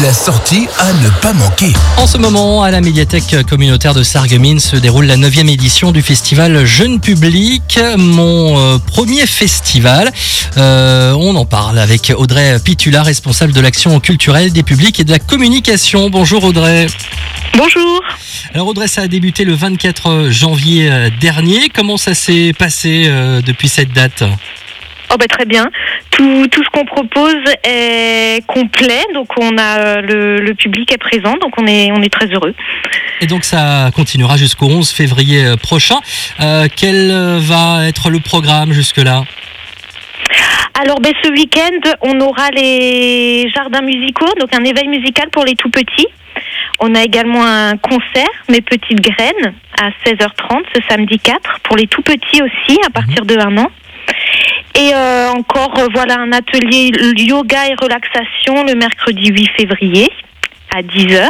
La sortie à ne pas manquer. En ce moment, à la médiathèque communautaire de Sarreguemines se déroule la 9 édition du festival Jeune Public, mon euh, premier festival. Euh, on en parle avec Audrey Pitula, responsable de l'action culturelle des publics et de la communication. Bonjour Audrey. Bonjour. Alors Audrey, ça a débuté le 24 janvier euh, dernier. Comment ça s'est passé euh, depuis cette date? Oh bah très bien. Tout, tout ce qu'on propose est complet, donc on a euh, le, le public est présent, donc on est on est très heureux. Et donc ça continuera jusqu'au 11 février euh, prochain. Euh, quel va être le programme jusque-là? Alors ben, ce week-end, on aura les jardins musicaux, donc un éveil musical pour les tout petits. On a également un concert, Mes petites graines, à 16h30 ce samedi 4, pour les tout petits aussi, à partir de 1 an. Et euh, encore, euh, voilà, un atelier yoga et relaxation le mercredi 8 février à 10h.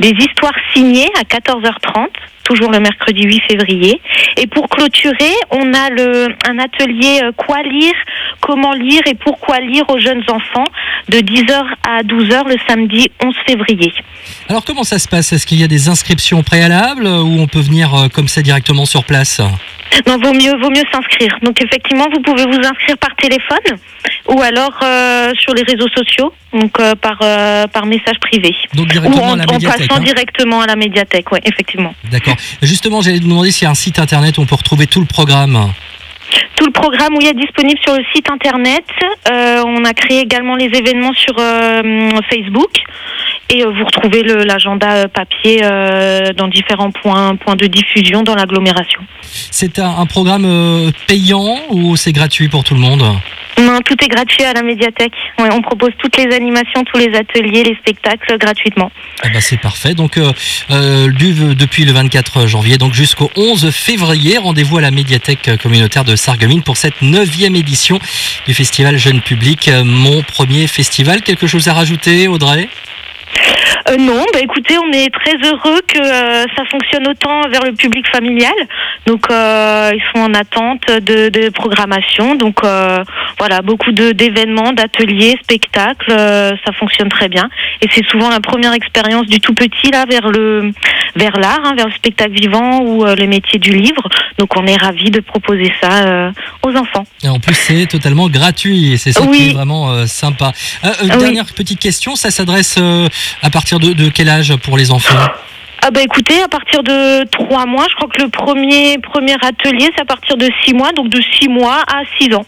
Des histoires signées à 14h30, toujours le mercredi 8 février. Et pour clôturer, on a le, un atelier euh, Quoi lire, comment lire et pourquoi lire aux jeunes enfants de 10h à 12h le samedi 11 février. Alors comment ça se passe? Est-ce qu'il y a des inscriptions préalables ou on peut venir euh, comme ça directement sur place? Non, vaut mieux, vaut mieux s'inscrire. Donc effectivement, vous pouvez vous inscrire par téléphone ou alors euh, sur les réseaux sociaux, donc euh, par euh, par message privé. Donc Ou directement en, à la en médiathèque. passant hein directement à la médiathèque, ouais, effectivement. D'accord. Justement, j'allais vous demander s'il y a un site internet où on peut retrouver tout le programme. Tout le programme oui, est disponible sur le site internet. Euh, on a créé également les événements sur euh, Facebook. Et euh, vous retrouvez l'agenda euh, papier euh, dans différents points, points de diffusion dans l'agglomération. C'est un, un programme payant ou c'est gratuit pour tout le monde? Non, tout est gratuit à la médiathèque. Ouais, on propose toutes les animations, tous les ateliers, les spectacles gratuitement. Eh ben, C'est parfait. Donc euh, euh, du- depuis le 24 janvier donc jusqu'au 11 février, rendez-vous à la médiathèque communautaire de Sarreguemines pour cette neuvième édition du festival Jeune Public, mon premier festival. Quelque chose à rajouter, Audrey? Euh, non, bah écoutez, on est très heureux que euh, ça fonctionne autant vers le public familial. Donc euh, ils sont en attente de, de programmation. Donc voilà, beaucoup de- d'événements, d'ateliers, spectacles, ça fonctionne très bien. Et c'est souvent la première expérience du tout petit là vers le vers l'art, hein, vers le spectacle vivant ou les métiers du livre. Donc on est ravis de proposer ça aux enfants. Et en plus, c'est totalement gratuit et c'est ça qui est vraiment sympa. Ah oui. Dernière petite question, ça s'adresse à partir de, de quel âge pour les enfants Ah bah écoutez, à partir de trois mois, je crois que le premier premier atelier c'est à partir de six mois, donc de six mois à six ans.